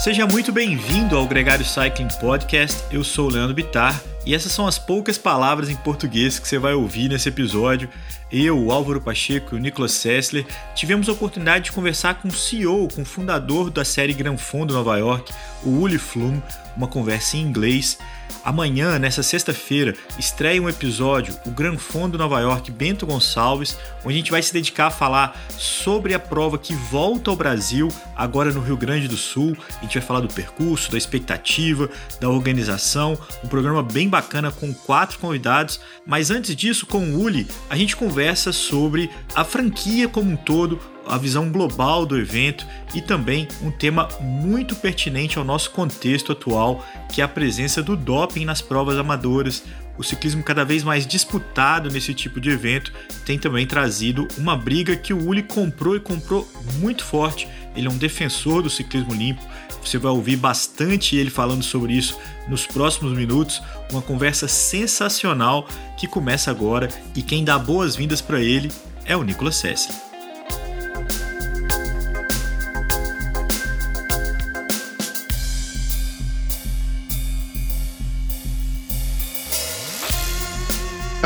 Seja muito bem-vindo ao Gregário Cycling Podcast. Eu sou o Leandro Bitar e essas são as poucas palavras em português que você vai ouvir nesse episódio. Eu, o Álvaro Pacheco e o Nicolas Sessler tivemos a oportunidade de conversar com o CEO, com o fundador da série Gran Fondo Nova York, o Uli Flum, uma conversa em inglês Amanhã, nessa sexta-feira, estreia um episódio, o Gran Fondo Nova York Bento Gonçalves, onde a gente vai se dedicar a falar sobre a prova que volta ao Brasil, agora no Rio Grande do Sul. A gente vai falar do percurso, da expectativa, da organização, um programa bem bacana com quatro convidados. Mas antes disso, com o Uli, a gente conversa sobre a franquia como um todo, a visão global do evento e também um tema muito pertinente ao nosso contexto atual, que é a presença do doping nas provas amadoras. O ciclismo cada vez mais disputado nesse tipo de evento tem também trazido uma briga que o Uli comprou e comprou muito forte. Ele é um defensor do ciclismo limpo. Você vai ouvir bastante ele falando sobre isso nos próximos minutos. Uma conversa sensacional que começa agora e quem dá boas-vindas para ele é o Nicolas Sessler.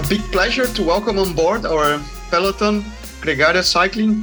big pleasure to welcome on board our peloton Gregaria Cycling,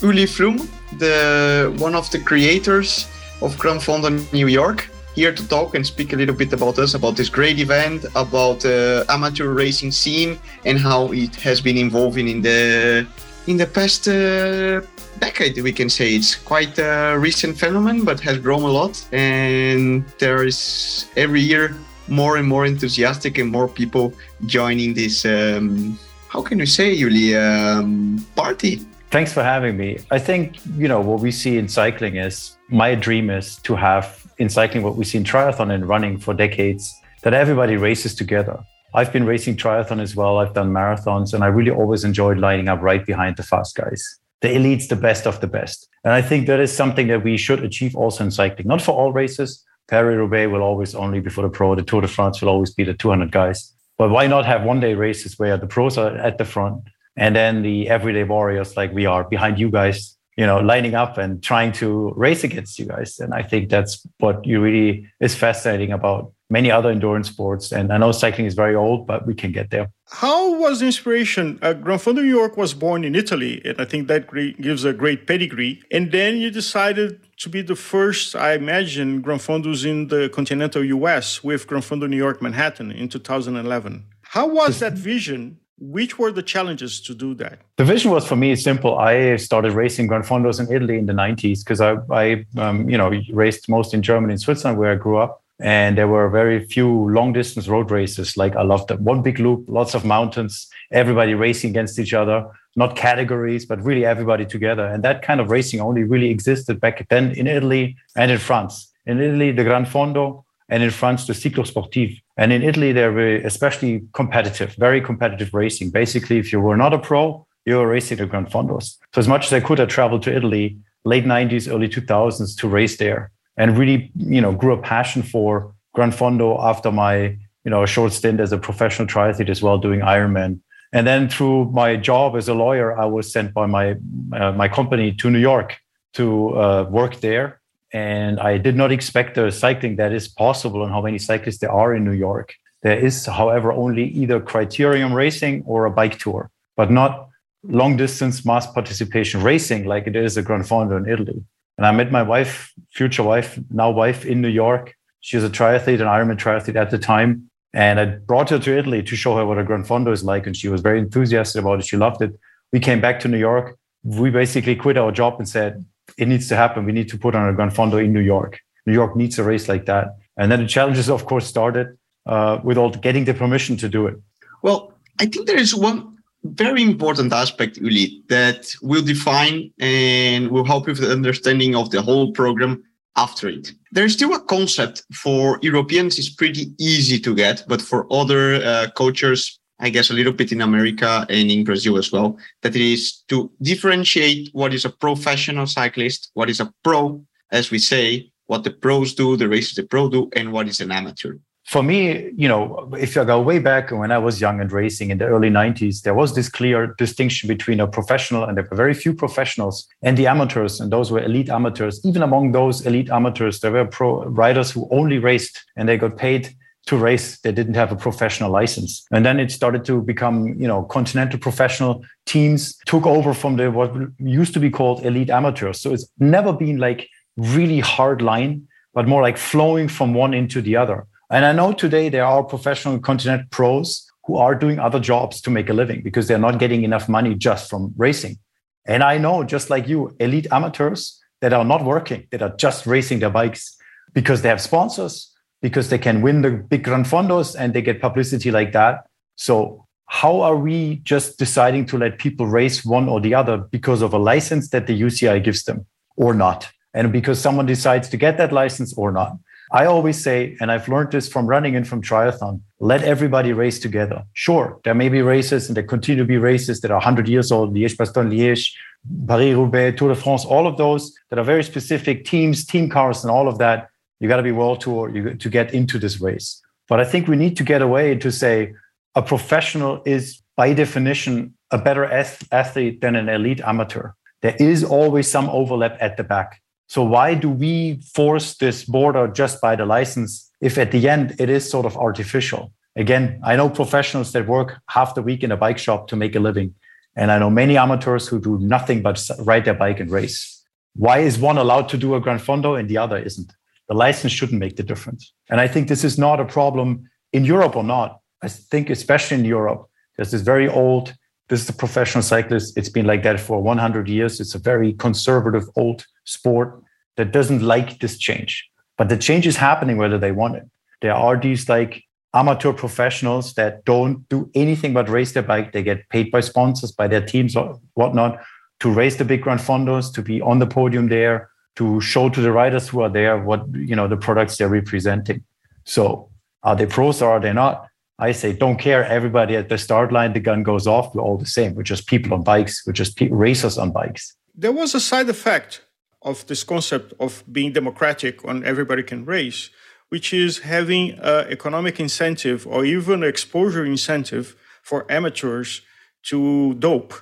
Uli Flum, the one of the creators of Gran Fondo New York, here to talk and speak a little bit about us, about this great event, about the uh, amateur racing scene, and how it has been evolving in the in the past uh, decade. We can say it's quite a recent phenomenon, but has grown a lot, and there is every year more and more enthusiastic and more people joining this. Um, how can you say, Uli, um, party? Thanks for having me. I think you know what we see in cycling is my dream is to have in cycling what we see in triathlon and running for decades that everybody races together. I've been racing triathlon as well. I've done marathons, and I really always enjoyed lining up right behind the fast guys, the elites, the best of the best. And I think that is something that we should achieve also in cycling, not for all races, Paris-Roubaix will always only be for the pro. The Tour de France will always be the 200 guys. But why not have one day races where the pros are at the front and then the everyday warriors like we are behind you guys, you know, lining up and trying to race against you guys. And I think that's what you really is fascinating about many other endurance sports. And I know cycling is very old, but we can get there. How was the inspiration? Uh, Gran New York was born in Italy, and I think that gives a great pedigree. And then you decided to be the first, I imagine, Gran Fondos in the continental US with Gran Fondo New York Manhattan in 2011. How was that vision? Which were the challenges to do that? The vision was for me simple. I started racing Gran Fondos in Italy in the 90s because I, I um, you know, raced most in Germany and Switzerland where I grew up and there were very few long distance road races like i loved that one big loop lots of mountains everybody racing against each other not categories but really everybody together and that kind of racing only really existed back then in italy and in france in italy the gran fondo and in france the ciclo sportif and in italy they were especially competitive very competitive racing basically if you were not a pro you were racing the Grand fondos so as much as i could i traveled to italy late 90s early 2000s to race there and really, you know, grew a passion for Grand Fondo after my, you know, short stint as a professional triathlete as well, doing Ironman. And then through my job as a lawyer, I was sent by my uh, my company to New York to uh, work there. And I did not expect the cycling that is possible and how many cyclists there are in New York. There is, however, only either criterium racing or a bike tour, but not long distance mass participation racing like it is a Gran Fondo in Italy. And I met my wife, future wife, now wife in New York. She was a triathlete, an Ironman triathlete at the time. And I brought her to Italy to show her what a Gran Fondo is like. And she was very enthusiastic about it. She loved it. We came back to New York. We basically quit our job and said, it needs to happen. We need to put on a Gran Fondo in New York. New York needs a race like that. And then the challenges, of course, started uh, with all getting the permission to do it. Well, I think there is one very important aspect, Uli, that will define and will help with the understanding of the whole program after it. There's still a concept for Europeans is pretty easy to get, but for other uh, cultures, I guess a little bit in America and in Brazil as well, that it is to differentiate what is a professional cyclist, what is a pro, as we say, what the pros do, the races the pro do, and what is an amateur. for me, you know, if I go way back when I was young and racing in the early 90s, there was this clear distinction between a professional and there were very few professionals and the amateurs, and those were elite amateurs. Even among those elite amateurs, there were pro riders who only raced and they got paid to race. They didn't have a professional license. And then it started to become, you know, continental professional teams took over from the what used to be called elite amateurs. So it's never been like really hard line, but more like flowing from one into the other. And I know today there are professional continental pros who are doing other jobs to make a living because they're not getting enough money just from racing. And I know, just like you, elite amateurs that are not working, that are just racing their bikes because they have sponsors, because they can win the big Gran Fondos and they get publicity like that. So how are we just deciding to let people race one or the other because of a license that the UCI gives them or not? And because someone decides to get that license or not. I always say, and I've learned this from running and from triathlon, let everybody race together. Sure, there may be races and there continue to be races that are 100 years old, Liège-Bastogne-Liège, Paris-Roubaix, Tour de France, all of those that are very specific teams, team cars and all of that you got to be world tour you, to get into this race. But I think we need to get away to say a professional is by definition a better athlete than an elite amateur. There is always some overlap at the back. So why do we force this border just by the license if at the end it is sort of artificial? Again, I know professionals that work half the week in a bike shop to make a living. And I know many amateurs who do nothing but ride their bike and race. Why is one allowed to do a Gran Fondo and the other isn't? The license shouldn't make the difference. And I think this is not a problem in Europe or not. I think, especially in Europe, there's this very old, this is a professional cyclist. It's been like that for 100 years. It's a very conservative old sport that doesn't like this change. But the change is happening whether they want it. There are these like amateur professionals that don't do anything but race their bike. They get paid by sponsors, by their teams or whatnot to race the big Gran Fondos, to be on the podium there, to show to the riders who are there what you know the products they're representing. So are they pros or are they not? I say don't care. Everybody at the start line, the gun goes off. We're all the same. We're just people on bikes. We're just pe- racers on bikes. There was a side effect of this concept of being democratic on everybody can race, which is having an economic incentive or even exposure incentive for amateurs to dope.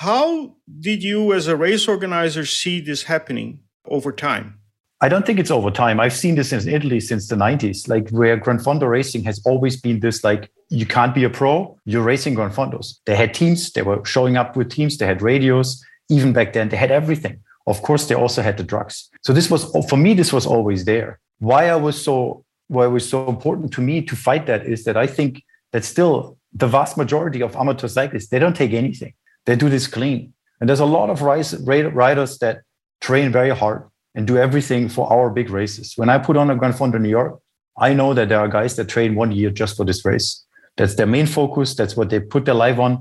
How did you, as a race organizer, see this happening? Over time? I don't think it's over time. I've seen this in Italy since the 90s, like where Gran Fondo racing has always been this like, you can't be a pro, you're racing Gran Fondos. They had teams, they were showing up with teams, they had radios. Even back then, they had everything. Of course, they also had the drugs. So this was, for me, this was always there. Why I was so, why it was so important to me to fight that is that I think that still the vast majority of amateur cyclists, they don't take anything. They do this clean. And there's a lot of riders that train very hard and do everything for our big races. When I put on a Gran Fondo New York, I know that there are guys that train one year just for this race. That's their main focus. That's what they put their life on.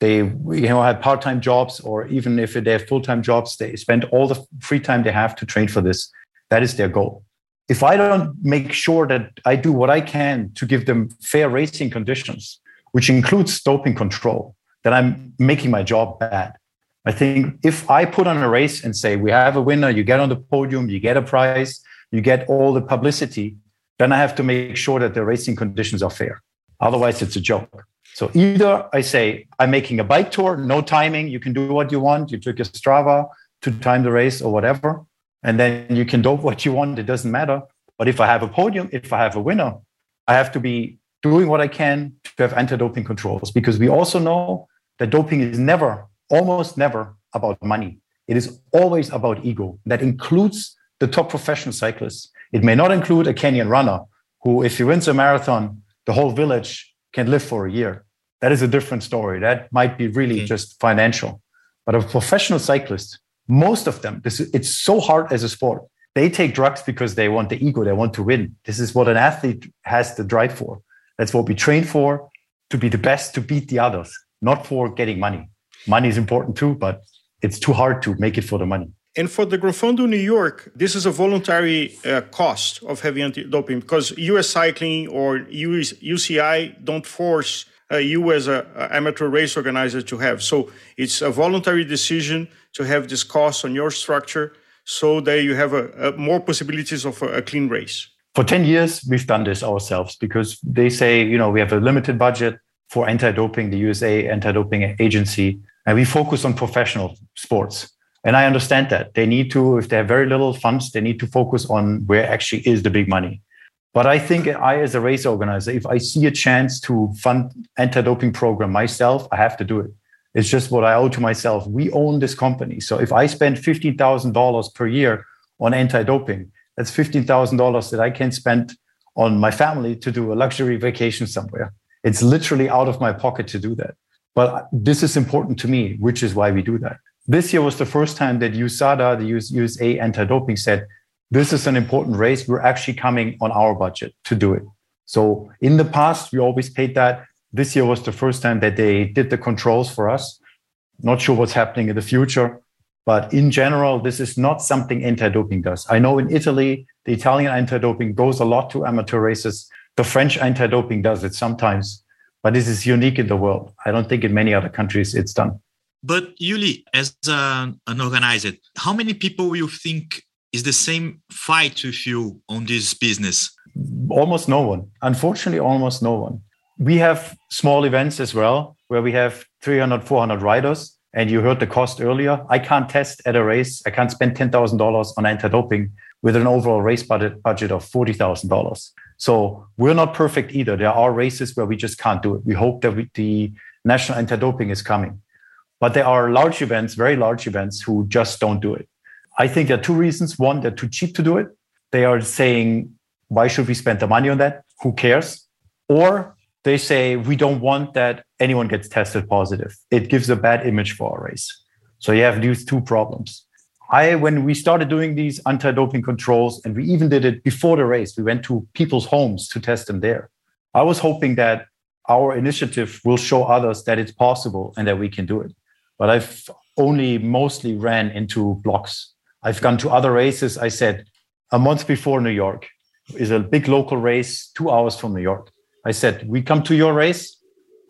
They you know have part-time jobs, or even if they have full-time jobs, they spend all the free time they have to train for this. That is their goal. If I don't make sure that I do what I can to give them fair racing conditions, which includes doping control, then I'm making my job bad. I think if I put on a race and say, we have a winner, you get on the podium, you get a prize, you get all the publicity, then I have to make sure that the racing conditions are fair. Otherwise, it's a joke. So either I say, I'm making a bike tour, no timing, you can do what you want. You took your Strava to time the race or whatever, and then you can dope what you want. It doesn't matter. But if I have a podium, if I have a winner, I have to be doing what I can to have anti doping controls because we also know that doping is never almost never about money. It is always about ego. That includes the top professional cyclists. It may not include a Kenyan runner who, if he wins a marathon, the whole village can live for a year. That is a different story. That might be really okay. just financial. But a professional cyclist, most of them, this, it's so hard as a sport. They take drugs because they want the ego, they want to win. This is what an athlete has the drive for. That's what we train for to be the best, to beat the others, not for getting money money is important too, but it's too hard to make it for the money. And for the Gran Fondo New York, this is a voluntary uh, cost of heavy anti-doping because U.S. Cycling or US, UCI don't force uh, you as an amateur race organizer to have. So it's a voluntary decision to have this cost on your structure so that you have a, a more possibilities of a, a clean race. For 10 years, we've done this ourselves because they say, you know, we have a limited budget for anti-doping, the USA anti-doping agency, and we focus on professional sports. And I understand that they need to, if they have very little funds, they need to focus on where actually is the big money. But I think I, as a race organizer, if I see a chance to fund anti-doping program myself, I have to do it. It's just what I owe to myself. We own this company. So if I spend $15,000 per year on anti-doping, that's $15,000 that I can spend on my family to do a luxury vacation somewhere. It's literally out of my pocket to do that. But this is important to me, which is why we do that. This year was the first time that USADA, the USA anti-doping said, this is an important race. We're actually coming on our budget to do it. So in the past, we always paid that. This year was the first time that they did the controls for us. Not sure what's happening in the future, but in general, this is not something anti-doping does. I know in Italy, the Italian anti-doping goes a lot to amateur races. The French anti-doping does it sometimes, but this is unique in the world. I don't think in many other countries it's done. But Uli, as a, an organizer, how many people you think is the same fight with you on this business? Almost no one. Unfortunately, almost no one. We have small events as well where we have 300, 400 riders. And you heard the cost earlier. I can't test at a race. I can't spend $10,000 on anti doping with an overall race budget, budget of $40,000. So we're not perfect either. There are races where we just can't do it. We hope that we, the national anti doping is coming. But there are large events, very large events, who just don't do it. I think there are two reasons. One, they're too cheap to do it. They are saying, why should we spend the money on that? Who cares? Or they say, we don't want that anyone gets tested positive. It gives a bad image for our race. So you have these two problems. I, when we started doing these anti-doping controls, and we even did it before the race, we went to people's homes to test them there. I was hoping that our initiative will show others that it's possible and that we can do it. But I've only mostly ran into blocks I've gone to other races. I said a month before New York is a big local race, two hours from New York. I said, we come to your race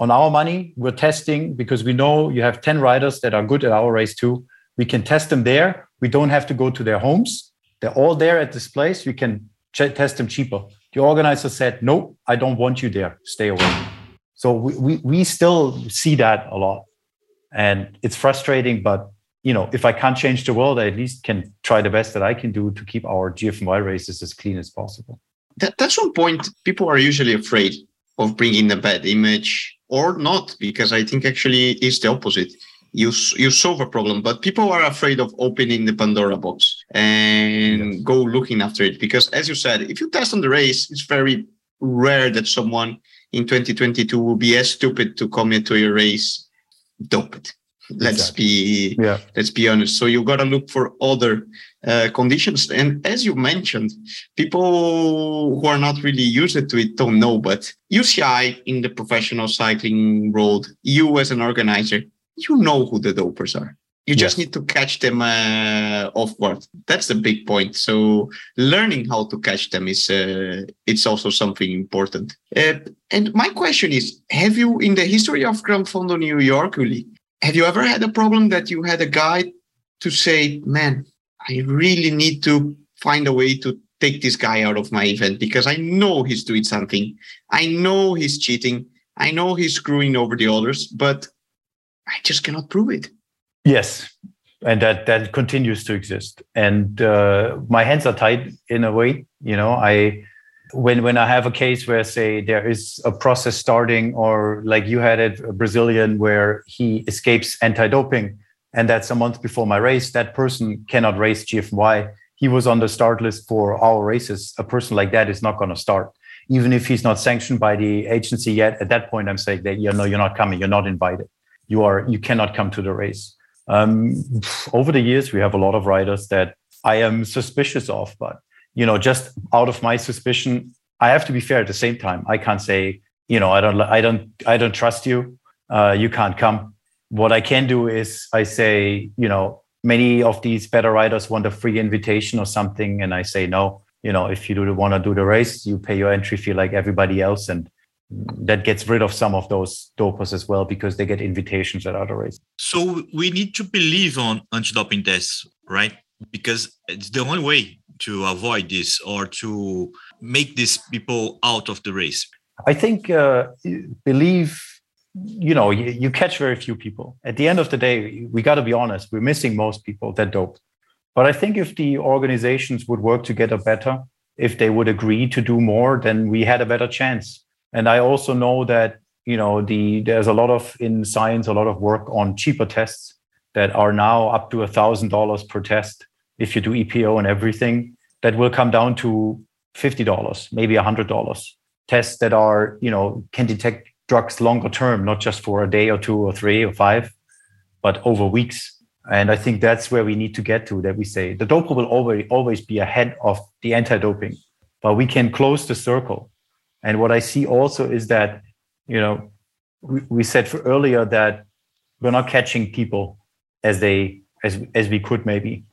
on our money. We're testing because we know you have 10 riders that are good at our race too. We can test them there. We don't have to go to their homes. They're all there at this place. We can ch- test them cheaper. The organizer said, no, I don't want you there. Stay away. So we, we, we still see that a lot. And it's frustrating, but you know, if I can't change the world, I at least can try the best that I can do to keep our GFNY races as clean as possible. That, that's one point. People are usually afraid of bringing a bad image or not, because I think actually it's the opposite. You you solve a problem, but people are afraid of opening the Pandora box and yes. go looking after it. Because as you said, if you test on the race, it's very rare that someone in 2022 will be as stupid to come into your race doped let's exactly. be yeah. let's be honest so you got to look for other uh, conditions and as you mentioned people who are not really used to it don't know but uci in the professional cycling world you as an organizer you know who the dopers are you just yes. need to catch them uh, off guard that's the big point so learning how to catch them is uh, it's also something important uh, and my question is have you in the history of Gran Fondo new york Uli, have you ever had a problem that you had a guy to say, man, I really need to find a way to take this guy out of my event because I know he's doing something. I know he's cheating. I know he's screwing over the others, but I just cannot prove it. Yes. And that that continues to exist. And uh, my hands are tied in a way. You know, I when when I have a case where say there is a process starting, or like you had it, a Brazilian where he escapes anti-doping, and that's a month before my race, that person cannot race GFNY. He was on the start list for our races. A person like that is not going to start, even if he's not sanctioned by the agency yet. At that point, I'm saying that you know you're not coming, you're not invited, you are you cannot come to the race. Um, over the years, we have a lot of riders that I am suspicious of, but you know, just out of my suspicion, I have to be fair at the same time. I can't say, you know, I don't, I don't, I don't trust you. Uh, you can't come. What I can do is I say, you know, many of these better riders want a free invitation or something, and I say no. You know, if you do want to do the race, you pay your entry fee like everybody else, and that gets rid of some of those dopers as well because they get invitations at other races. So we need to believe on anti-doping tests, right? Because it's the only way to avoid this or to make these people out of the race? I think uh, believe you know you, you, catch very few people. At the end of the day, we got to be honest. We're missing most people that dope. But I think if the organizations would work together better, if they would agree to do more, then we had a better chance. And I also know that you know the there's a lot of in science a lot of work on cheaper tests that are now up to a thousand dollars per test if you do EPO and everything. That will come down to fifty dollars, maybe a hundred dollars. Tests that are you know can detect drugs longer term, not just for a day or two or three or five, but over weeks. And I think that's where we need to get to. That we say the doper will always always be ahead of the anti-doping, but we can close the circle. And what I see also is that you know, we, we said earlier that we're not catching people as they as as we could maybe.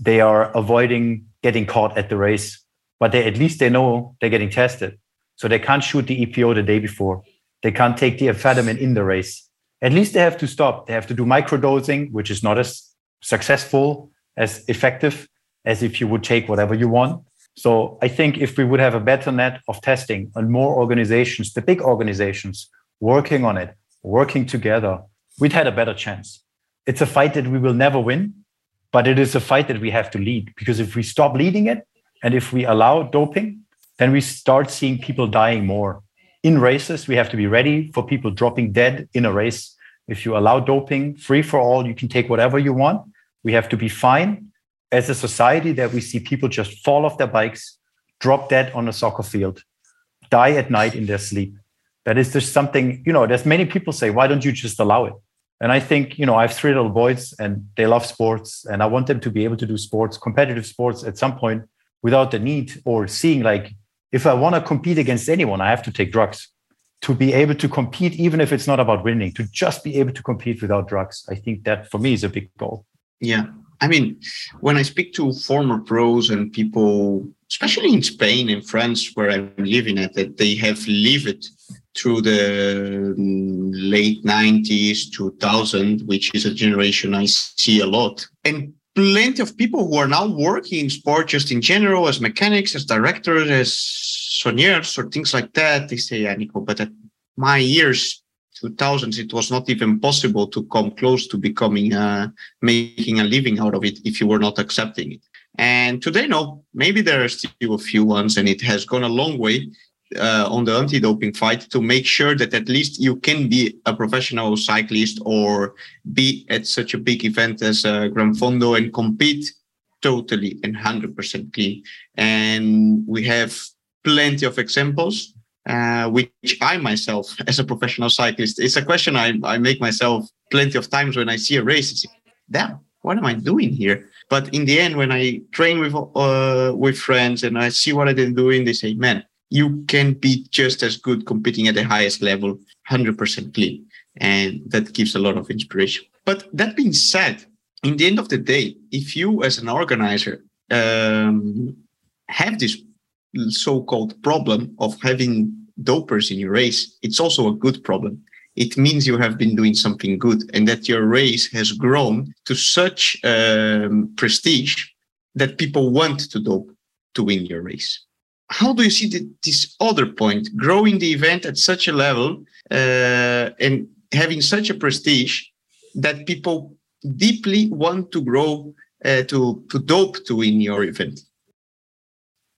They are avoiding getting caught at the race, but they at least they know they're getting tested. So they can't shoot the EPO the day before. They can't take the amphetamine in the race. At least they have to stop. They have to do microdosing, which is not as successful, as effective as if you would take whatever you want. So I think if we would have a better net of testing and more organizations, the big organizations working on it, working together, we'd had a better chance. It's a fight that we will never win, but it is a fight that we have to lead because if we stop leading it and if we allow doping, then we start seeing people dying more. In races, we have to be ready for people dropping dead in a race. If you allow doping free for all, you can take whatever you want. We have to be fine as a society that we see people just fall off their bikes, drop dead on a soccer field, die at night in their sleep. That is just something, you know, there's many people say, why don't you just allow it? And I think, you know, I have three little boys and they love sports and I want them to be able to do sports, competitive sports at some point without the need or seeing like, if I want to compete against anyone, I have to take drugs to be able to compete, even if it's not about winning, to just be able to compete without drugs. I think that for me is a big goal. Yeah, I mean, when I speak to former pros and people, especially in Spain and France, where I'm living at, that they have lived through the mm, late 90s, 2000, which is a generation I see a lot. And plenty of people who are now working in sport just in general as mechanics, as directors, as soigneurs or things like that. They say, yeah, Nico, but at my years, 2000s it was not even possible to come close to becoming uh, making a living out of it if you were not accepting it. And today no maybe there are still a few ones and it has gone a long way uh, on the anti-doping fight to make sure that at least you can be a professional cyclist or be at such a big event as uh, Gran Fondo and compete totally and 100% clean. And we have plenty of examples uh, which I myself, as a professional cyclist, it's a question I, I make myself plenty of times when I see a race. It's, damn, what am I doing here? But in the end, when I train with uh, with friends and I see what they're doing, they say, "Man, you can be just as good competing at the highest level, hundred percent clean," and that gives a lot of inspiration. But that being said, in the end of the day, if you as an organizer um, have this so-called problem of having dopers in your race, it's also a good problem. It means you have been doing something good and that your race has grown to such um, prestige that people want to dope to win your race. How do you see the, this other point, growing the event at such a level uh, and having such a prestige that people deeply want to grow uh, to, to dope to win your event?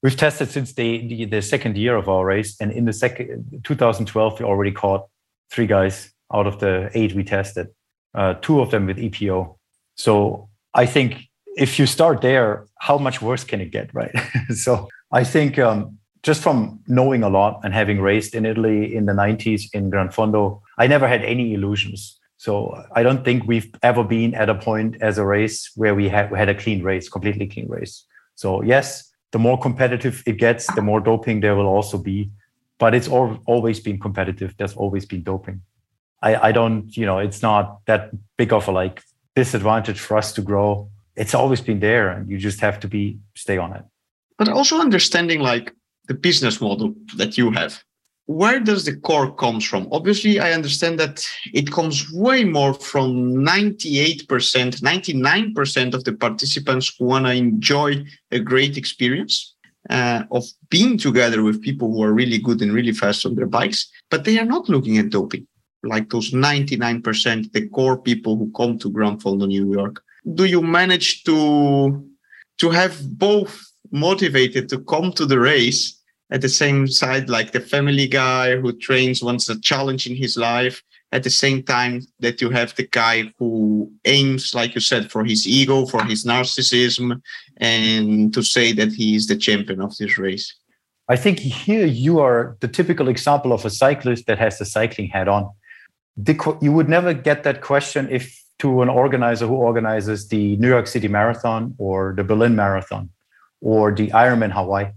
We've tested since the, the, the second year of our race, and in the second 2012 we already caught three guys out of the eight we tested, uh, two of them with EPO. So I think if you start there, how much worse can it get, right? so I think um, just from knowing a lot and having raced in Italy in the 90s in Gran Fondo, I never had any illusions. So I don't think we've ever been at a point as a race where we had, we had a clean race, completely clean race. So yes, the more competitive it gets, the more doping there will also be. But it's all, always been competitive. There's always been doping. I, I don't, you know, it's not that big of a like disadvantage for us to grow. It's always been there, and you just have to be stay on it. But also understanding like the business model that you have. Where does the core comes from? Obviously, I understand that it comes way more from 98%, 99% of the participants who want to enjoy a great experience uh, of being together with people who are really good and really fast on their bikes, but they are not looking at doping like those 99%, the core people who come to Gran Fondo New York. Do you manage to to have both motivated to come to the race at the same side, like the family guy who trains wants a challenge in his life, at the same time that you have the guy who aims, like you said, for his ego, for his narcissism, and to say that he is the champion of this race? I think here you are the typical example of a cyclist that has the cycling hat on the, you would never get that question if to an organizer who organizes the New York City Marathon or the Berlin Marathon or the Ironman Hawaii.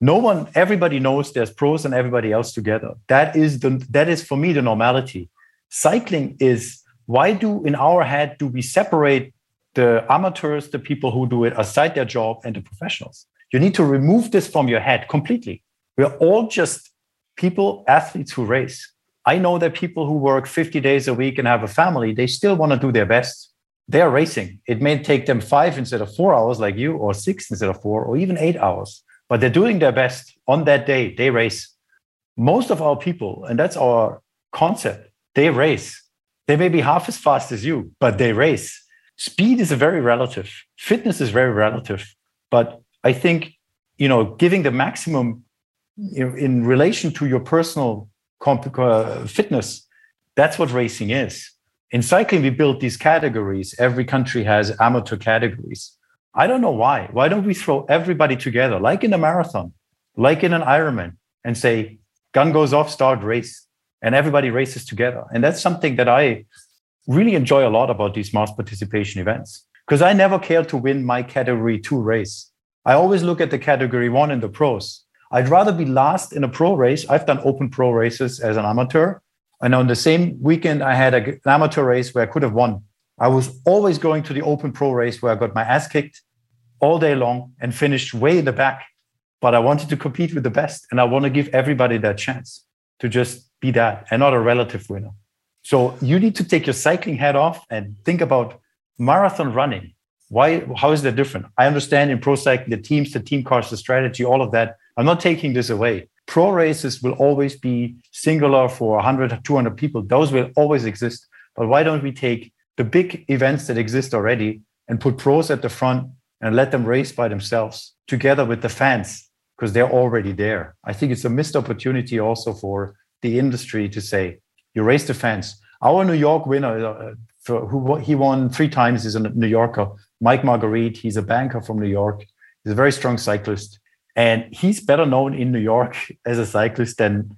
No one, everybody knows there's pros and everybody else together. That is the that is for me the normality. Cycling is why do in our head do we separate the amateurs, the people who do it aside their job, and the professionals? You need to remove this from your head completely. We're all just people, athletes who race. I know that people who work 50 days a week and have a family, they still want to do their best. They're racing. It may take them five instead of four hours, like you, or six instead of four, or even eight hours, but they're doing their best on that day. They race. Most of our people, and that's our concept, they race. They may be half as fast as you, but they race. Speed is a very relative, fitness is very relative. But I think, you know, giving the maximum know, in relation to your personal comp- uh, fitness. That's what racing is. In cycling, we build these categories. Every country has amateur categories. I don't know why. Why don't we throw everybody together, like in a marathon, like in an Ironman, and say, gun goes off, start race, and everybody races together. And that's something that I really enjoy a lot about these mass participation events because I never care to win my category two race. I always look at the category one in the pros I'd rather be last in a pro race. I've done open pro races as an amateur. And on the same weekend, I had an amateur race where I could have won. I was always going to the open pro race where I got my ass kicked all day long and finished way in the back. But I wanted to compete with the best. And I want to give everybody that chance to just be that and not a relative winner. So you need to take your cycling hat off and think about marathon running. Why, how is that different? I understand in pro cycling, the teams, the team cars, the strategy, all of that I'm not taking this away. Pro races will always be singular for 100, 200 people. Those will always exist. But why don't we take the big events that exist already and put pros at the front and let them race by themselves together with the fans because they're already there. I think it's a missed opportunity also for the industry to say, you race the fans. Our New York winner, uh, for, who he won three times, is a New Yorker, Mike Marguerite. He's a banker from New York. He's a very strong cyclist. And he's better known in New York as a cyclist than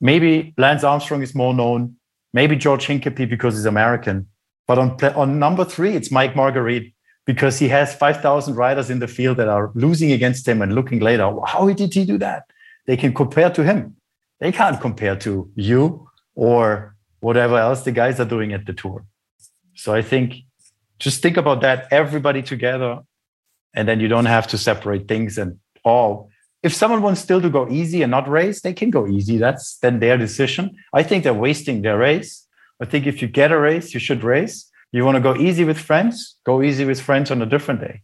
maybe Lance Armstrong is more known, maybe George Hincapie because he's American. But on, on number three, it's Mike Marguerite because he has 5,000 riders in the field that are losing against him and looking later, how did he do that? They can compare to him. They can't compare to you or whatever else the guys are doing at the tour. So I think just think about that, everybody together, and then you don't have to separate things and oh, if someone wants still to go easy and not race, they can go easy. That's then their decision. I think they're wasting their race. I think if you get a race, you should race. You want to go easy with friends, go easy with friends on a different day.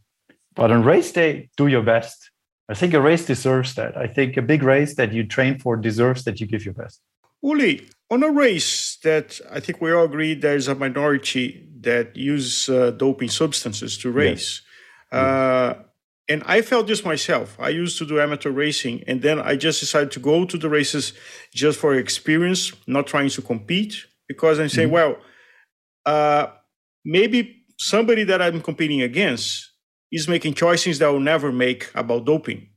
But on race day, do your best. I think a race deserves that. I think a big race that you train for deserves that you give your best. Uli, on a race that I think we all agree there's a minority that use uh, doping substances to race. Yes. Uh, and I felt this myself. I used to do amateur racing, and then I just decided to go to the races just for experience, not trying to compete, because I'm saying, mm-hmm. well, uh, maybe somebody that I'm competing against is making choices that I will never make about doping.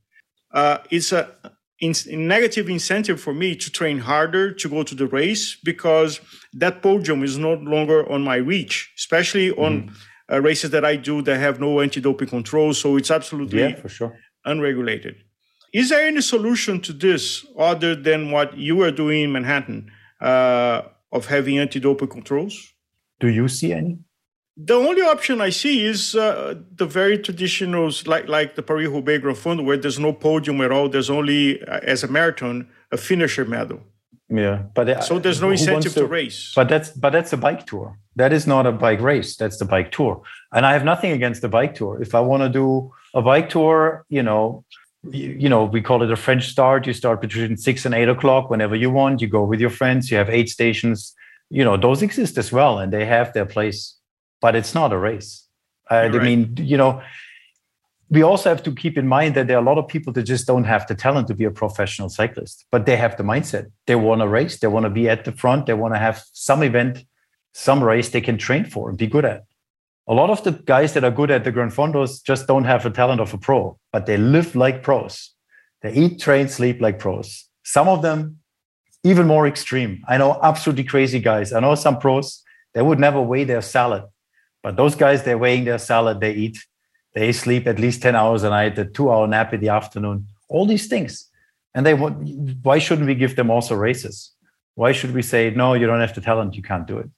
Uh, it's a, in, a negative incentive for me to train harder to go to the race because that podium is no longer on my reach, especially on. Mm-hmm uh, races that I do that have no anti-doping control. So it's absolutely yeah, for sure. unregulated. Is there any solution to this other than what you are doing in Manhattan uh, of having anti-doping controls? Do you see any? The only option I see is uh, the very traditional, like like the Paris Roubaix Grand Fondo, where there's no podium at all. There's only, uh, as a marathon, a finisher medal. Yeah, but uh, so there's no incentive to, to, race. But that's but that's a bike tour. That is not a bike race. That's the bike tour. And I have nothing against the bike tour. If I want to do a bike tour, you know, you, know, we call it a French start. You start between six and eight o'clock whenever you want. You go with your friends. You have eight stations. You know, those exist as well, and they have their place. But it's not a race. I, right. I mean, you know, we also have to keep in mind that there are a lot of people that just don't have the talent to be a professional cyclist, but they have the mindset. They want to race, they want to be at the front, they want to have some event, some race they can train for and be good at. A lot of the guys that are good at the Grand Fondos just don't have the talent of a pro, but they live like pros. They eat, train, sleep like pros. Some of them even more extreme. I know absolutely crazy guys. I know some pros, they would never weigh their salad, but those guys, they're weighing their salad, they eat they sleep at least 10 hours a night, a two hour nap in the afternoon, all these things. And they want, why shouldn't we give them also races? Why should we say, no, you don't have the talent, you can't do it?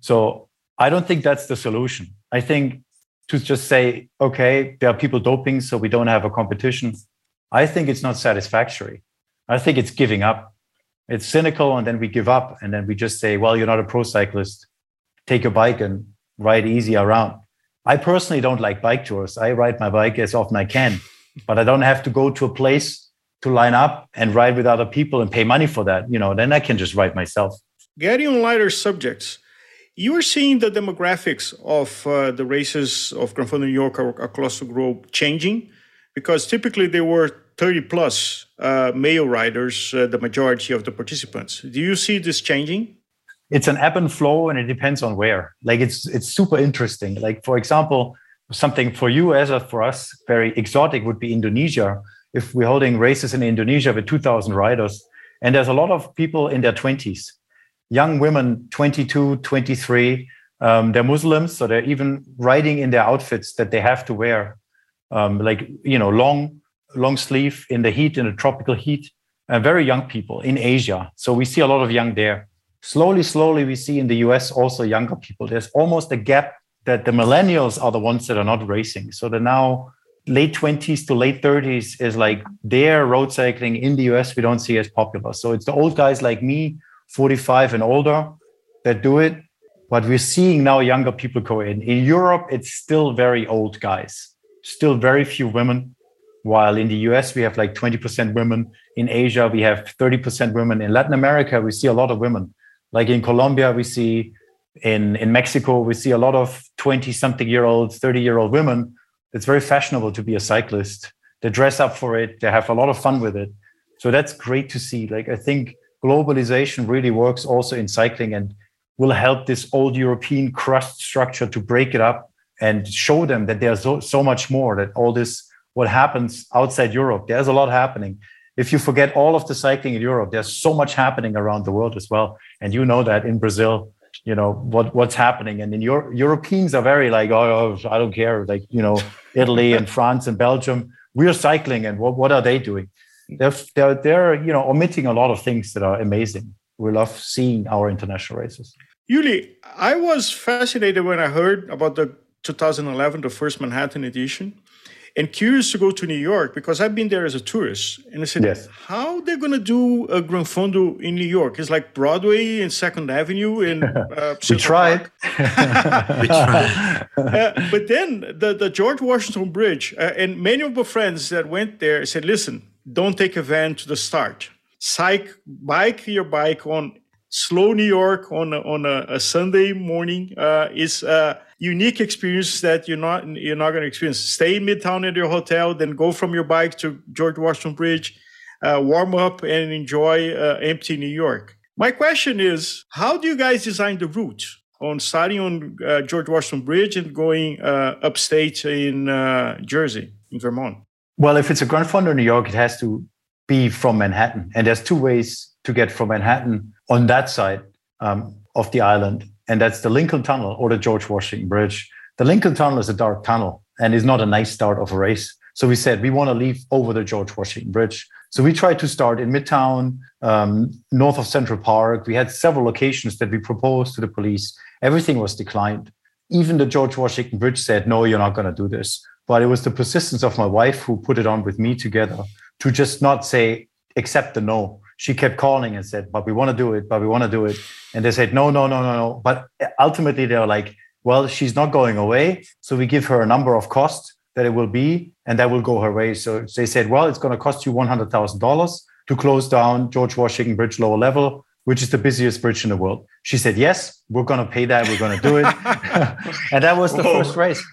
So I don't think that's the solution. I think to just say, okay, there are people doping, so we don't have a competition. I think it's not satisfactory. I think it's giving up. It's cynical, and then we give up, and then we just say, well, you're not a pro cyclist. Take your bike and ride easy around. I personally don't like bike tours. I ride my bike as often I can, but I don't have to go to a place to line up and ride with other people and pay money for that. You know, then I can just ride myself. Getting on lighter subjects, you are seeing the demographics of uh, the races of Grand Fondo New York across the globe changing because typically they were 30 plus uh, male riders, uh, the majority of the participants. Do you see this changing? it's an ebb and flow and it depends on where like it's it's super interesting like for example something for you as a, for us very exotic would be indonesia if we're holding races in indonesia with 2000 riders and there's a lot of people in their 20s young women 22 23 um, they're muslims so they're even riding in their outfits that they have to wear um, like you know long long sleeve in the heat in the tropical heat and very young people in asia so we see a lot of young there slowly, slowly, we see in the US also younger people. There's almost a gap that the millennials are the ones that are not racing. So the now late 20s to late 30s is like their road cycling in the US, we don't see as popular. So it's the old guys like me, 45 and older, that do it. But we're seeing now younger people go in. In Europe, it's still very old guys, still very few women. While in the US, we have like 20% women. In Asia, we have 30% women. In Latin America, we see a lot of women. Like in Colombia, we see in, in Mexico, we see a lot of 20 something year old, 30 year old women. It's very fashionable to be a cyclist. They dress up for it, they have a lot of fun with it. So that's great to see. Like, I think globalization really works also in cycling and will help this old European crust structure to break it up and show them that there's so, so much more, that all this, what happens outside Europe, there's a lot happening if you forget all of the cycling in Europe, there's so much happening around the world as well. And you know that in Brazil, you know what what's happening. And in your Europeans are very like, oh, oh, I don't care. Like you know, Italy and France and Belgium, we're cycling, and what what are they doing? They're they're they're you know omitting a lot of things that are amazing. We love seeing our international races. Uli, I was fascinated when I heard about the 2011, the first Manhattan edition and curious to go to New York because I've been there as a tourist. And I said, yes. how they're going to do a Grand Fondo in New York? It's like Broadway and Second Avenue in uh, we tried. we tried. uh, but then the, the George Washington Bridge, uh, and many of my friends that went there said, listen, don't take a van to the start. Psych, bike your bike on slow New York on a, on a, a Sunday morning uh, is a unique experience that you're not you're not going to experience. Stay in Midtown at your hotel, then go from your bike to George Washington Bridge, uh, warm up and enjoy uh, empty New York. My question is, how do you guys design the route on starting on uh, George Washington Bridge and going uh, upstate in uh, Jersey, in Vermont? Well, if it's a Gran Fondo in New York, it has to be from Manhattan, and there's two ways to get from Manhattan on that side um, of the island, and that's the Lincoln Tunnel or the George Washington Bridge. The Lincoln Tunnel is a dark tunnel and is not a nice start of a race. So we said we want to leave over the George Washington Bridge. So we tried to start in Midtown, um, north of Central Park. We had several locations that we proposed to the police. Everything was declined. Even the George Washington Bridge said, no, you're not going to do this. But it was the persistence of my wife who put it on with me together to just not say, accept the no. She kept calling and said, but we want to do it, but we want to do it. And they said, no, no, no, no, no. But uh, ultimately, they were like, well, she's not going away. So we give her a number of costs that it will be, and that will go her way. So they said, well, it's going to cost you $100,000 to close down George Washington Bridge lower level, which is the busiest bridge in the world. She said, yes, we're going to pay that. We're going to do it. and that was the Whoa. first race.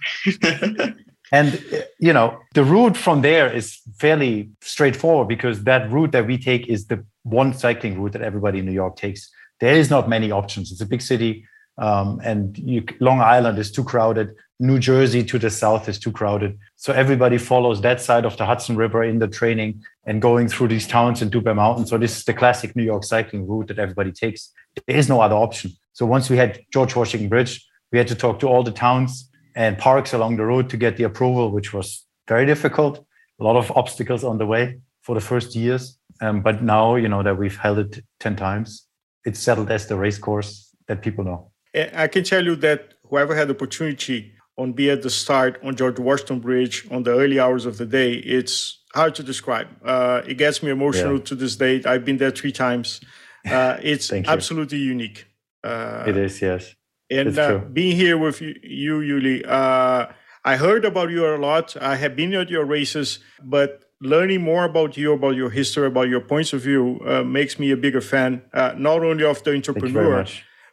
and, you know, the route from there is fairly straightforward because that route that we take is the one cycling route that everybody in New York takes. There is not many options. It's a big city. Um, and you, Long Island is too crowded. New Jersey to the south is too crowded. So everybody follows that side of the Hudson River in the training and going through these towns and Dubai Mountain. So this is the classic New York cycling route that everybody takes. There is no other option. So once we had George Washington Bridge, we had to talk to all the towns and parks along the road to get the approval, which was very difficult. A lot of obstacles on the way for the first years. Um, but now, you know, that we've held it 10 times, it's settled as the race course that people know. I can tell you that whoever had the opportunity on be at the start on George Washington Bridge on the early hours of the day, it's hard to describe. Uh, it gets me emotional yeah. to this day. I've been there three times. Uh, it's absolutely unique. Uh, it is, yes. And uh, being here with you, you Uli, uh, I heard about you a lot. I have been at your races, but learning more about you, about your history, about your points of view, uh, makes me a bigger fan. not only of the entrepreneur,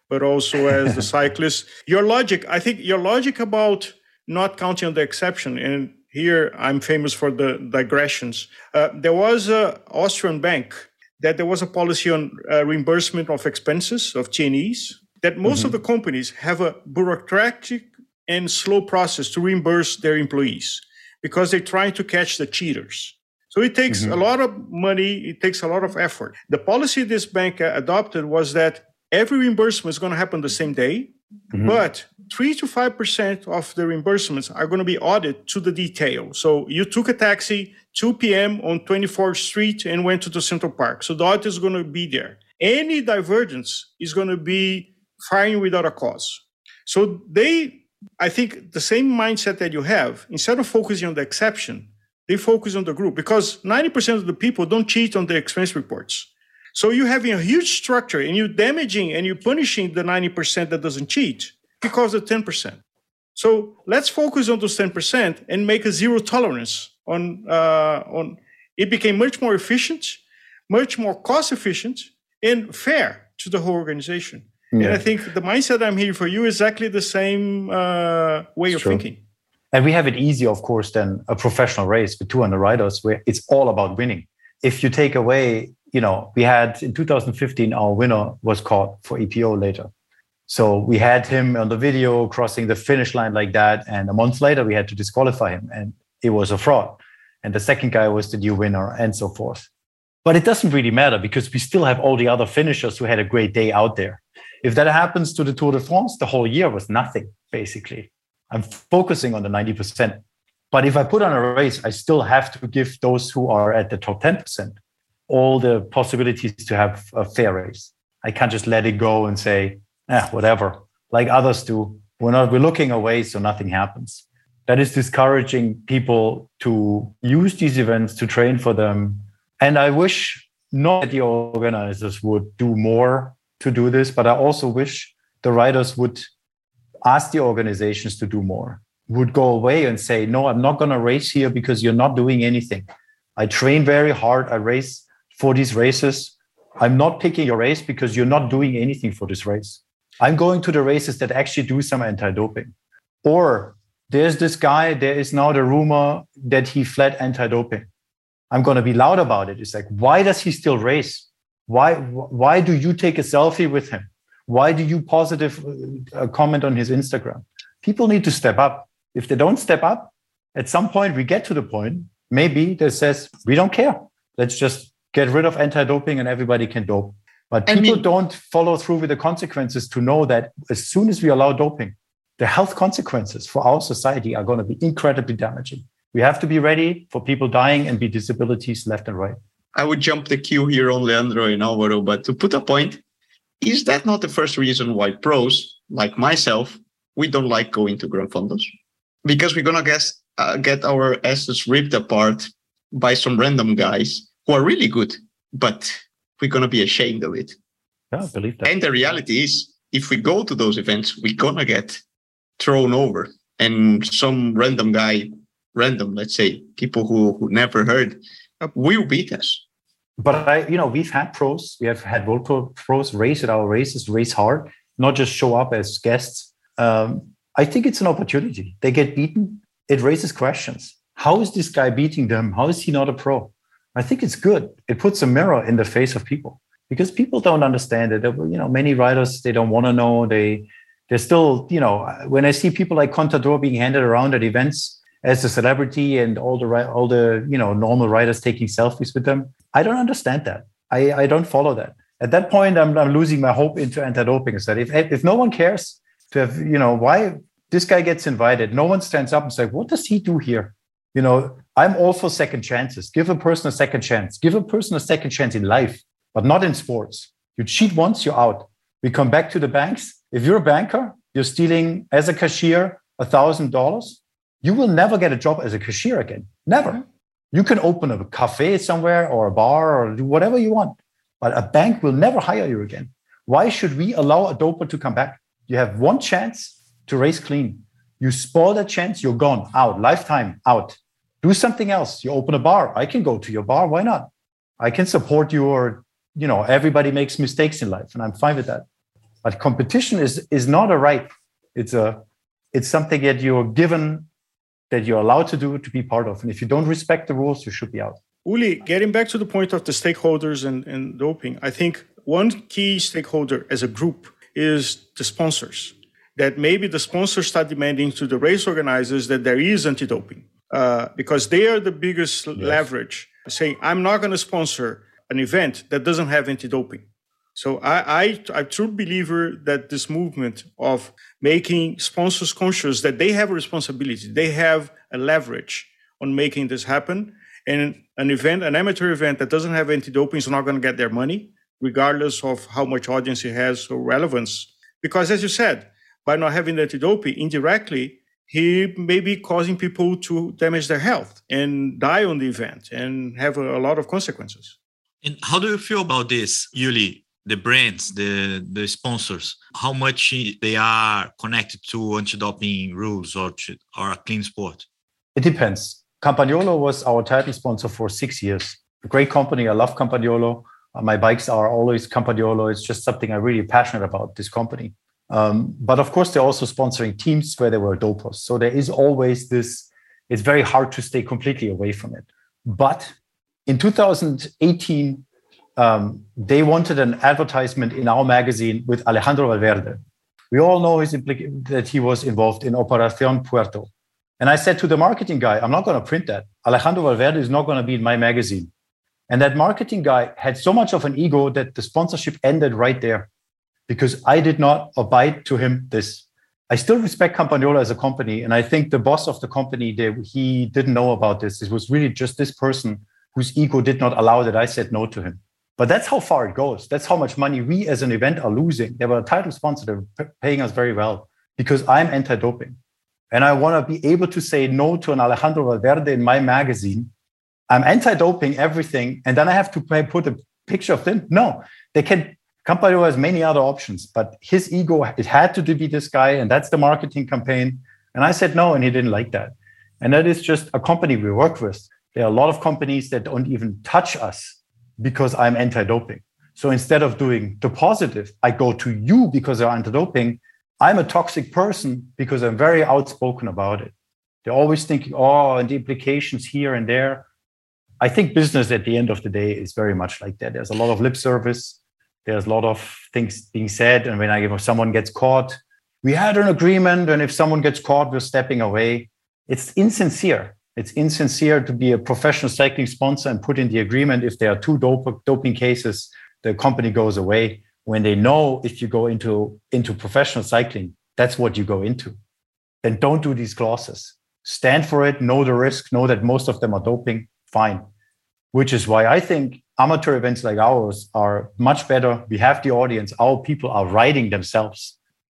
but also as the cyclist. Your logic, I think your logic about not counting on the exception, and here I'm famous for the digressions. Uh, there was an Austrian bank that there was a policy on uh, reimbursement of expenses of Chinese that most mm-hmm. of the companies have a bureaucratic and slow process to reimburse their employees because they're trying to catch the cheaters. So it takes mm-hmm. a lot of money, it takes a lot of effort. The policy this bank uh, adopted was that every reimbursement is going to happen the same day, mm-hmm. but three to five percent of the reimbursements are going to be audited to the detail. So you took a taxi 2 p.m. on 24th Street and went to the Central Park. So the audit is going to be there. Any divergence is going to be firing without a cause. So they, I think, the same mindset that you have, instead of focusing on the exception, they focus on the group because 90% of the people don't cheat on their expense reports. So you're having a huge structure and you're damaging and you're punishing the 90% that doesn't cheat because of 10%. So let's focus on those 10% and make a zero tolerance on, uh, on it became much more efficient, much more cost efficient and fair to the whole organization. Yeah. And I think the mindset I'm here for you is exactly the same uh, way it's of true. thinking. And we have it easier, of course, than a professional race with 200 riders where it's all about winning. If you take away you know, we had in 2015, our winner was caught for EPO later. So we had him on the video crossing the finish line like that. And a month later, we had to disqualify him and it was a fraud. And the second guy was the new winner and so forth. But it doesn't really matter because we still have all the other finishers who had a great day out there. If that happens to the Tour de France, the whole year was nothing, basically. I'm focusing on the 90%. But if I put on a race, I still have to give those who are at the top 10% all the possibilities to have a fair race. I can't just let it go and say, eh, whatever, like others do. We're not, we're looking away, so nothing happens. That is discouraging people to use these events to train for them. And I wish not that the organizers would do more to do this, but I also wish the riders would ask the organizations to do more, would go away and say, no, I'm not going to race here because you're not doing anything. I train very hard. I race for these races. I'm not picking your race because you're not doing anything for this race. I'm going to the races that actually do some anti doping. Or there's this guy, there is now the rumor that he fled anti doping. I'm going to be loud about it. It's like, why does he still race? Why, why do you take a selfie with him? Why do you positive uh, comment on his Instagram? People need to step up. If they don't step up, at some point we get to the point, maybe that says, we don't care. Let's just get rid of anti-doping and everybody can dope. But people mean, don't follow through with the consequences to know that as soon as we allow doping, the health consequences for our society are going to be incredibly damaging. We have to be ready for people dying and be disabilities left and right. I would jump the queue here on Leandro and Alvaro, but to put a point, is that not the first reason why pros like myself we don't like going to Gran Fondos because we're gonna get uh, get our asses ripped apart by some random guys who are really good, but we're gonna be ashamed of it. Yeah, I believe that. And the reality is, if we go to those events, we're gonna get thrown over, and some random guy, random, let's say, people who who never heard, will beat us. But I, you know, we've had pros, we have had world pro pros race at our races, race hard, not just show up as guests. Um, I think it's an opportunity. They get beaten. It raises questions. How is this guy beating them? How is he not a pro? I think it's good. It puts a mirror in the face of people because people don't understand it. There, You know, many riders they don't want to know. They they're still, you know, when I see people like Contador being handed around at events as a celebrity and all the right all the you know normal riders taking selfies with them, I don't understand that. I, I don't follow that. At that point, I'm, I'm losing my hope into anti-doping. So if if no one cares to have, you know, why this guy gets invited, no one stands up and says, what does he do here? You know, I'm all for second chances. Give a person a second chance. Give a person a second chance in life, but not in sports. You cheat once, you're out. We come back to the banks. If you're a banker, you're stealing as a cashier a thousand dollars. You will never get a job as a cashier again. Never. Mm-hmm. You can open a cafe somewhere or a bar or do whatever you want, but a bank will never hire you again. Why should we allow a doper to come back? You have one chance to race clean. You spoil that chance, you're gone, out, lifetime, out. Do something else. You open a bar. I can go to your bar. Why not? I can support you or, you know, everybody makes mistakes in life and I'm fine with that. But competition is is not a right. It's a it's something that you're given that you're allowed to do to be part of. And if you don't respect the rules, you should be out. Uli, getting back to the point of the stakeholders and, and doping, I think one key stakeholder as a group is the sponsors. That maybe the sponsors start demanding to the race organizers that there is anti doping uh, because they are the biggest yes. leverage, saying, I'm not going to sponsor an event that doesn't have anti doping. So I, I, I'm true believer that this movement of making sponsors conscious that they have a responsibility, they have a leverage on making this happen. And an event, an amateur event that doesn't have anti-doping is not going to get their money, regardless of how much audience it has or relevance. Because as you said, by not having anti-doping, indirectly, he may be causing people to damage their health and die on the event and have a, a lot of consequences. And how do you feel about this, Uli? the brands, the the sponsors, how much they are connected to anti-doping rules or to, or a clean sport? It depends. Campagnolo was our title sponsor for six years. A great company. I love Campagnolo. Uh, my bikes are always Campagnolo. It's just something I'm really passionate about. This company. Um, but of course, they're also sponsoring teams where there were dopers. So there is always this. It's very hard to stay completely away from it. But in 2018, um, they wanted an advertisement in our magazine with Alejandro Valverde. We all know his implica- that he was involved in Operación Puerto. And I said to the marketing guy, I'm not going to print that. Alejandro Valverde is not going to be in my magazine. And that marketing guy had so much of an ego that the sponsorship ended right there because I did not abide to him this. I still respect Campagnolo as a company. And I think the boss of the company, they, he didn't know about this. It was really just this person whose ego did not allow that I said no to him. But that's how far it goes. That's how much money we as an event are losing. They were a title sponsor, they're paying us very well because I'm anti doping. And I want to be able to say no to an Alejandro Valverde in my magazine. I'm anti doping everything. And then I have to put a picture of them. No, they can. Campagnolo has many other options, but his ego, it had to be this guy. And that's the marketing campaign. And I said no, and he didn't like that. And that is just a company we work with. There are a lot of companies that don't even touch us because I'm anti doping. So instead of doing the positive, I go to you because you're anti doping. I'm a toxic person because I'm very outspoken about it. They're always thinking, oh, and the implications here and there. I think business at the end of the day is very much like that. There's a lot of lip service. There's a lot of things being said. And when I, if someone gets caught, we had an agreement. And if someone gets caught, we're stepping away. It's insincere. It's insincere to be a professional cycling sponsor and put in the agreement if there are two dope, doping cases, the company goes away. When they know if you go into, into professional cycling, that's what you go into. Then don't do these clauses. Stand for it, know the risk, know that most of them are doping, fine. Which is why I think amateur events like ours are much better. We have the audience, our people are riding themselves.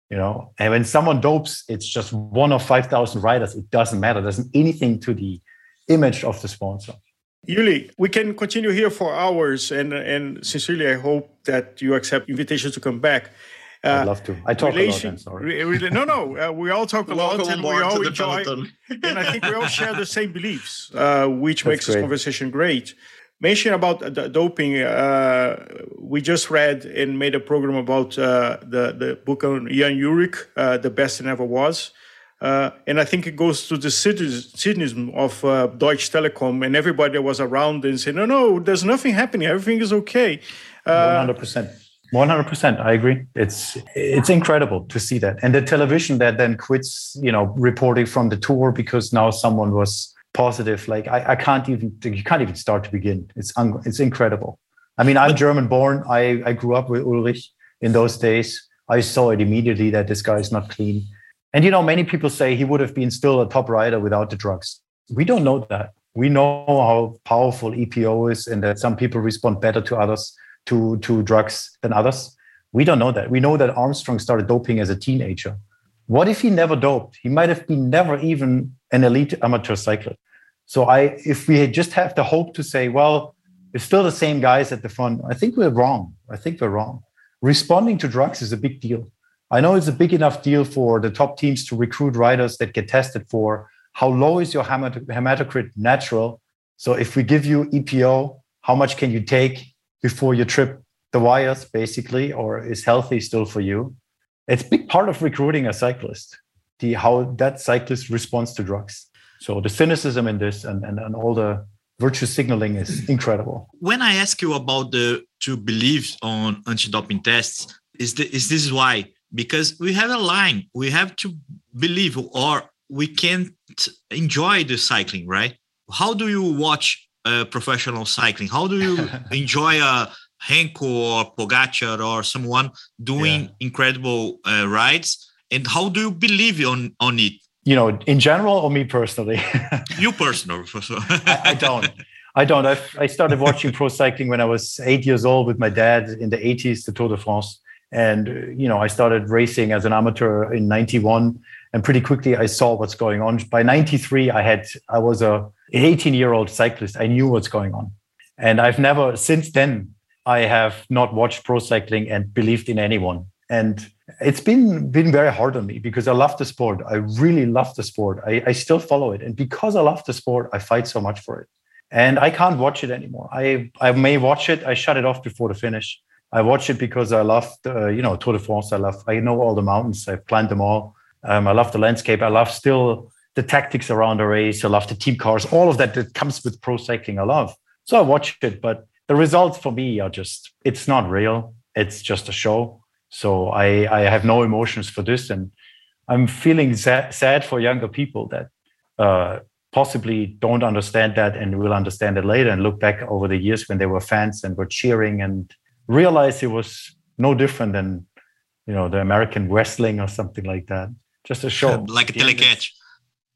You know, and when someone dopes, it's just one of 5,000 riders. It doesn't matter. It doesn't anything to the image of the sponsor. Uli, we can continue here for hours, and and sincerely, I hope that you accept invitation to come back. Uh, I'd love to. I talk relation, a lot. sorry. Re, no, no. Uh, we all talk a lot, and we all enjoy. and I think we all share the same beliefs, uh, which That's makes great. this conversation great. Mention about the doping. Uh, we just read and made a program about uh, the the book on Jan Ullrich, uh, the best it ever was. Uh, and I think it goes to the cynicism of uh, Deutsche Telekom and everybody that was around and said, no, no, there's nothing happening. Everything is okay. Uh, 100%. 100%. I agree. It's it's incredible to see that. And the television that then quits, you know, reporting from the tour because now someone was positive. Like I, I can't even, you can't even start to begin. It's, un, it's incredible. I mean, I'm German born. I, I grew up with Ullrich in those days. I saw it immediately that this guy is not clean and you know, many people say he would have been still a top rider without the drugs. We don't know that. We know how powerful EPO is and that some people respond better to others to, to drugs than others. We don't know that. We know that Armstrong started doping as a teenager. What if he never doped? He might have been never even an elite amateur cyclist. So I if we just have the hope to say, well, it's still the same guys at the front, I think we're wrong. I think we're wrong. Responding to drugs is a big deal. I know it's a big enough deal for the top teams to recruit riders that get tested for how low is your hematocrit natural. So if we give you EPO, how much can you take before you trip the wires, basically, or is healthy still for you? It's a big part of recruiting a cyclist, the how that cyclist responds to drugs. So the cynicism in this and, and, and all the virtue signaling is incredible. When I ask you about the to believe on anti-doping tests, is, the, is this why because we have a line we have to believe or we can't enjoy the cycling right how do you watch uh, professional cycling. How do you enjoy a Remco or Pogačar or someone doing yeah. incredible uh, rides? And how do you believe on on it? You know in general or me personally? You personal I, I, don't. I don't. I've, I started watching pro cycling when I was eight years old with my dad in the 80s, the Tour de France. And, you know, I started racing as an amateur in 91 and pretty quickly I saw what's going on. By 93, I had, I was a 18 year old cyclist. I knew what's going on. And I've never, since then, I have not watched pro cycling and believed in anyone. And it's been been very hard on me because I love the sport. I really love the sport. I, I still follow it. And because I love the sport, I fight so much for it. And I can't watch it anymore. I, I may watch it. I shut it off before the finish. I watch it because I love, you know, Tour de France. I love, I know all the mountains. I've climbed them all. Um, I love the landscape. I love still the tactics around a race. I love the team cars, all of that that comes with pro cycling. I love. So I watch it, but the results for me are just, it's not real. It's just a show. So I, I have no emotions for this. And I'm feeling sad, sad for younger people that uh, possibly don't understand that and will understand it later and look back over the years when they were fans and were cheering and realize it was no different than you know the American wrestling or something like that. Just a show, like a telecatch.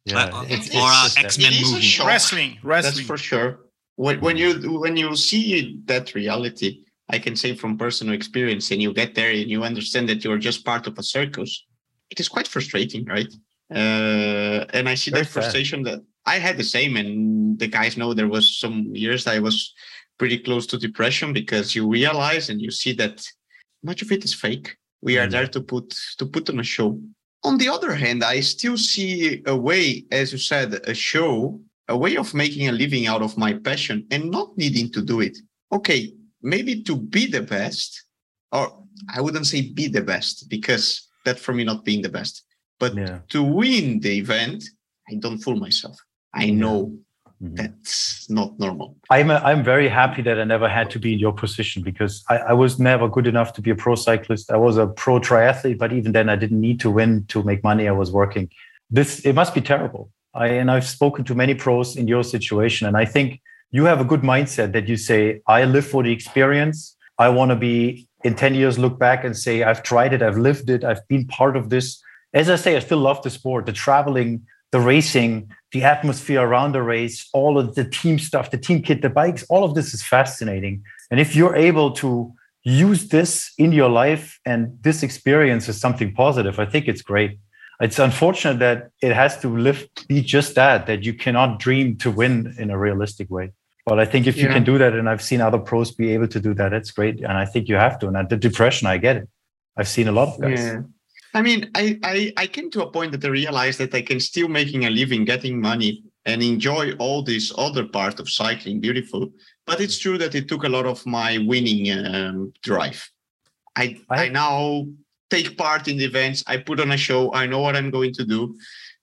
Yeah, uh, it's, it's, or an X Men movie. Wrestling, wrestling. That's for sure. When, when you when you see that reality, I can say from personal experience, and you get there and you understand that you're just part of a circus. It is quite frustrating, right? Uh, and I see Very that frustration that I had the same, and the guys know there was some years I was pretty close to depression because you realize and you see that much of it is fake. We are mm. there to put to put on a show. On the other hand, I still see a way, as you said, a show, a way of making a living out of my passion and not needing to do it. Okay, maybe to be the best, or I wouldn't say be the best because that for me not being the best, but yeah. to win the event, I don't fool myself. I know Mm-hmm. That's not normal. I'm a, I'm very happy that I never had to be in your position because I, I was never good enough to be a pro cyclist. I was a pro triathlete, but even then I didn't need to win to make money. I was working. This it must be terrible. I and I've spoken to many pros in your situation, and I think you have a good mindset that you say, I live for the experience. I want to be in 10 years, look back and say, I've tried it, I've lived it, I've been part of this. As I say, I still love the sport, the traveling, the racing, the atmosphere around the race, all of the team stuff, the team kit, the bikes, all of this is fascinating. And if you're able to use this in your life and this experience is something positive, I think it's great. It's unfortunate that it has to live be just that, that you cannot dream to win in a realistic way. But I think if you can do that, and I've seen other pros be able to do that, it's great. And I think you have to. And the depression, I get it. I've seen a lot of guys. Yeah. I mean, I, I, I came to a point that I realized that I can still making a living, getting money, and enjoy all this other part of cycling. Beautiful, but it's true that it took a lot of my winning um, drive. I, I now take part in the events. I put on a show. I know what I'm going to do,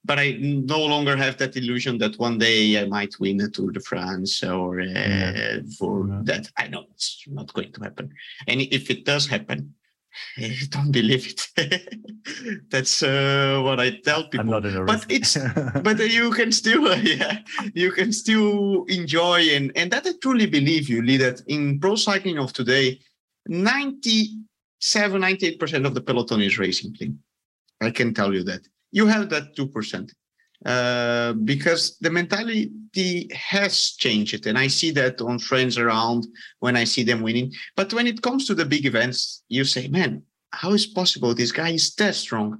but I no longer have that illusion that one day I might win the Tour de France or uh, yeah. for yeah. that. I know it's not going to happen. And if it does happen, don't believe it. That's uh, what I tell people. I'm not in a but it's but you can still uh, yeah you can still enjoy and and that I truly believe Uli that in pro cycling of today, 97, 98 percent of the peloton is racing clean. I can tell you that. You have that two percent uh, because the mentality has changed and i see that on friends around when i see them winning. But when it comes to the big events you say man how is possible? This guy is that strong.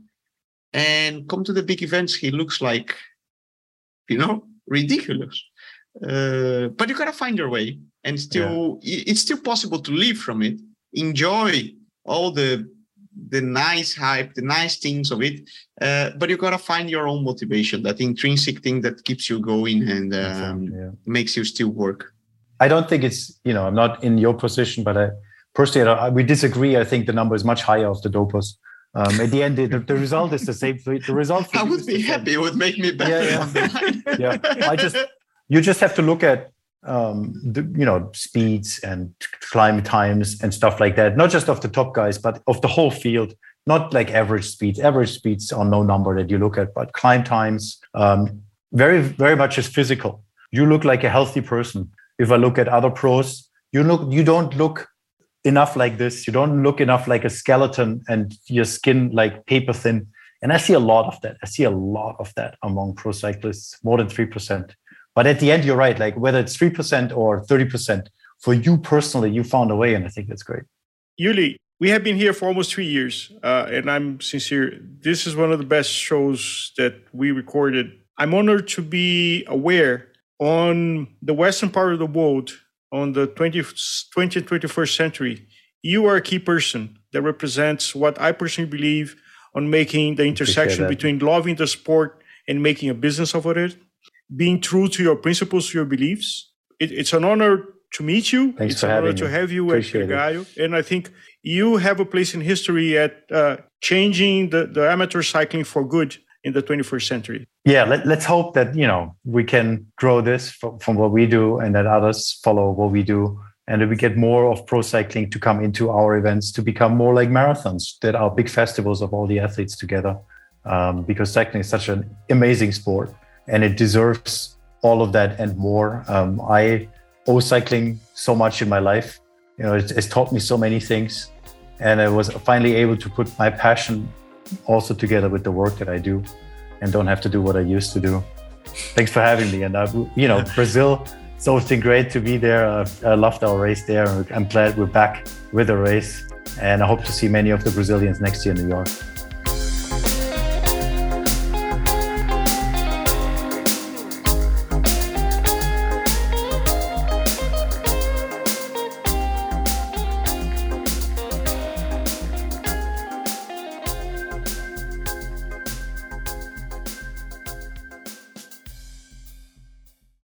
And come to the big events he looks like you know ridiculous. Uh, but you gotta find your way and still yeah. it's still possible to live from it enjoy all the the nice hype, the nice things of it. Uh, but you gotta find your own motivation, that intrinsic thing that keeps you going and um, yeah. makes you still work. I don't think it's you know I'm not in your position, but I personally I, we disagree. I think the number is much higher of the dopers. Um, at the end, the, the result is the same. The result. I would be happy. It would make me better. Yeah, yeah. yeah. I just you just have to look at um, the, you know speeds and climb times and stuff like that. Not just of the top guys but of the whole field. Not like average speeds. Average speeds are no number that you look at but climb times um, very very much is physical. You look like a healthy person. If i look at other pros you look you don't look enough like this. You don't look enough like a skeleton and your skin like paper thin. And i see a lot of that. I see a lot of that among pro cyclists more than 3% but at the end, you're right. Like whether it's 3% or 30%, for you personally, you found a way. And I think that's great. Uli, we have been here for almost three years. Uh, and I'm sincere. This is one of the best shows that we recorded. I'm honored to be aware on the Western part of the world, on the 20th, 20th 21st century. You are a key person that represents what I personally believe on making the intersection between loving the sport and making a business of it being true to your principles, your beliefs. It, it's an honor to meet you. Thanks it's an honor to have you Appreciate at Gregario. And I think you have a place in history at uh, changing the, the amateur cycling for good in the 21st century. Yeah, let, us hope that, you know, we can grow this from, from what we do and that others follow what we do and that we get more of pro cycling to come into our events to become more like marathons that are big festivals of all the athletes together um, because cycling is such an amazing sport and it deserves all of that and more. Um, I owe cycling so much in my life. You know, it's, it's taught me so many things, and I was finally able to put my passion also together with the work that I do, and don't have to do what I used to do. Thanks for having me. And I, you know, Brazil. It's always been great to be there. I loved our race there. I'm glad we're back with a race, and I hope to see many of the Brazilians next year in New York.